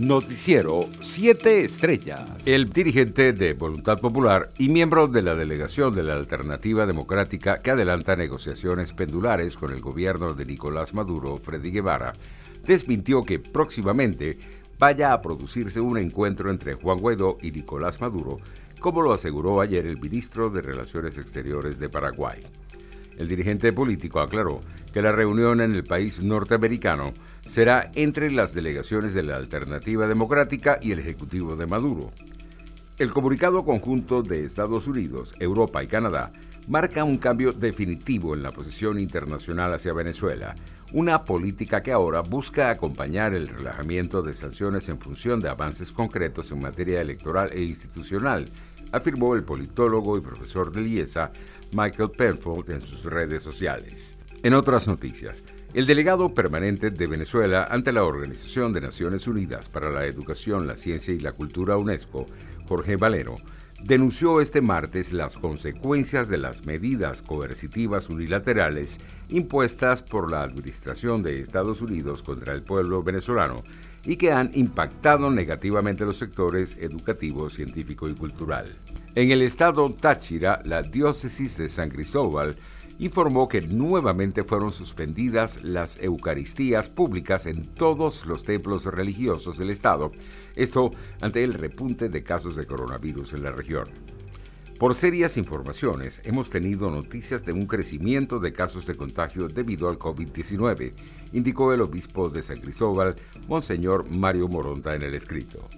Noticiero 7 Estrellas. El dirigente de Voluntad Popular y miembro de la delegación de la Alternativa Democrática que adelanta negociaciones pendulares con el gobierno de Nicolás Maduro, Freddy Guevara, desmintió que próximamente vaya a producirse un encuentro entre Juan Guaidó y Nicolás Maduro, como lo aseguró ayer el ministro de Relaciones Exteriores de Paraguay. El dirigente político aclaró que la reunión en el país norteamericano será entre las delegaciones de la Alternativa Democrática y el Ejecutivo de Maduro. El comunicado conjunto de Estados Unidos, Europa y Canadá marca un cambio definitivo en la posición internacional hacia Venezuela, una política que ahora busca acompañar el relajamiento de sanciones en función de avances concretos en materia electoral e institucional, afirmó el politólogo y profesor de IESA Michael Penfold en sus redes sociales. En otras noticias, el delegado permanente de Venezuela ante la Organización de Naciones Unidas para la Educación, la Ciencia y la Cultura UNESCO, Jorge Valero, denunció este martes las consecuencias de las medidas coercitivas unilaterales impuestas por la administración de Estados Unidos contra el pueblo venezolano y que han impactado negativamente los sectores educativo, científico y cultural. En el estado Táchira, la diócesis de San Cristóbal informó que nuevamente fueron suspendidas las Eucaristías públicas en todos los templos religiosos del estado, esto ante el repunte de casos de coronavirus en la región. Por serias informaciones, hemos tenido noticias de un crecimiento de casos de contagio debido al COVID-19, indicó el obispo de San Cristóbal, Monseñor Mario Moronta, en el escrito.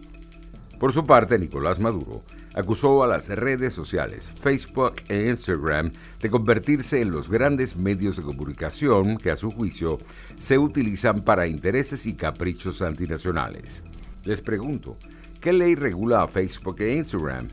Por su parte, Nicolás Maduro acusó a las redes sociales, Facebook e Instagram, de convertirse en los grandes medios de comunicación que a su juicio se utilizan para intereses y caprichos antinacionales. Les pregunto, ¿qué ley regula a Facebook e Instagram?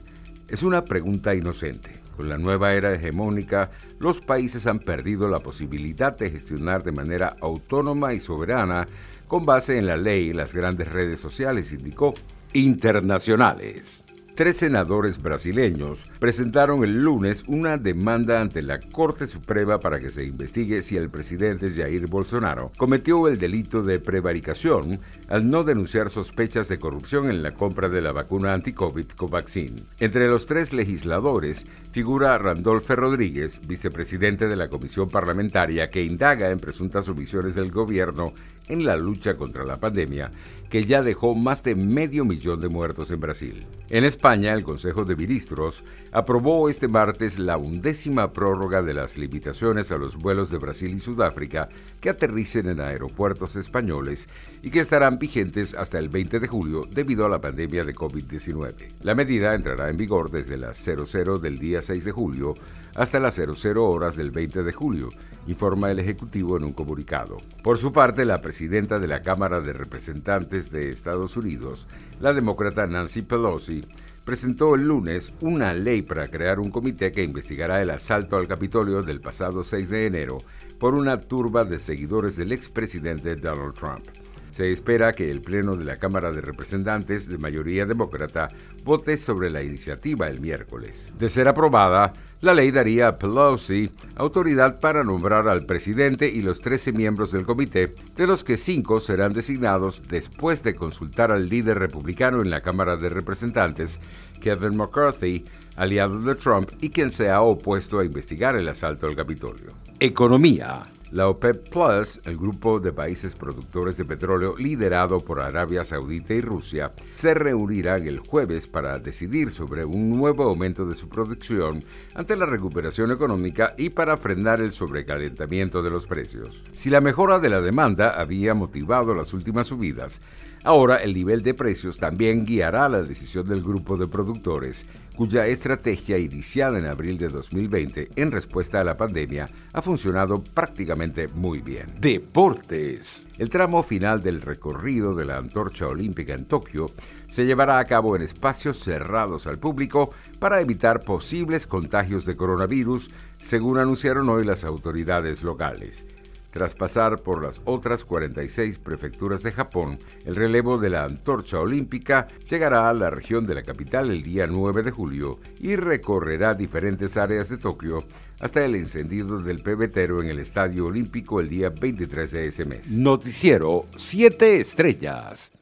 Es una pregunta inocente. Con la nueva era hegemónica, los países han perdido la posibilidad de gestionar de manera autónoma y soberana con base en la ley las grandes redes sociales, indicó internacionales. Tres senadores brasileños presentaron el lunes una demanda ante la Corte Suprema para que se investigue si el presidente Jair Bolsonaro cometió el delito de prevaricación al no denunciar sospechas de corrupción en la compra de la vacuna anti-COVID Covaxin. Entre los tres legisladores figura Randolfo Rodríguez, vicepresidente de la Comisión Parlamentaria que indaga en presuntas omisiones del gobierno en la lucha contra la pandemia, que ya dejó más de medio millón de muertos en Brasil. En España, el Consejo de Ministros aprobó este martes la undécima prórroga de las limitaciones a los vuelos de Brasil y Sudáfrica que aterricen en aeropuertos españoles y que estarán vigentes hasta el 20 de julio debido a la pandemia de COVID-19. La medida entrará en vigor desde las 00 del día 6 de julio hasta las 00 horas del 20 de julio, informa el Ejecutivo en un comunicado. Por su parte, la presidenta de la Cámara de Representantes de Estados Unidos, la demócrata Nancy Pelosi, presentó el lunes una ley para crear un comité que investigará el asalto al Capitolio del pasado 6 de enero por una turba de seguidores del expresidente Donald Trump. Se espera que el Pleno de la Cámara de Representantes de mayoría demócrata vote sobre la iniciativa el miércoles. De ser aprobada, la ley daría a Pelosi autoridad para nombrar al presidente y los 13 miembros del comité, de los que cinco serán designados después de consultar al líder republicano en la Cámara de Representantes, Kevin McCarthy, aliado de Trump y quien se ha opuesto a investigar el asalto al Capitolio. Economía. La OPEP Plus, el grupo de países productores de petróleo liderado por Arabia Saudita y Rusia, se reunirán el jueves para decidir sobre un nuevo aumento de su producción ante la recuperación económica y para frenar el sobrecalentamiento de los precios. Si la mejora de la demanda había motivado las últimas subidas, ahora el nivel de precios también guiará la decisión del grupo de productores, cuya estrategia iniciada en abril de 2020 en respuesta a la pandemia ha funcionado prácticamente muy bien. Deportes. El tramo final del recorrido de la antorcha olímpica en Tokio se llevará a cabo en espacios cerrados al público para evitar posibles contagios de coronavirus, según anunciaron hoy las autoridades locales. Tras pasar por las otras 46 prefecturas de Japón, el relevo de la antorcha olímpica llegará a la región de la capital el día 9 de julio y recorrerá diferentes áreas de Tokio hasta el encendido del pebetero en el Estadio Olímpico el día 23 de ese mes. Noticiero 7 Estrellas.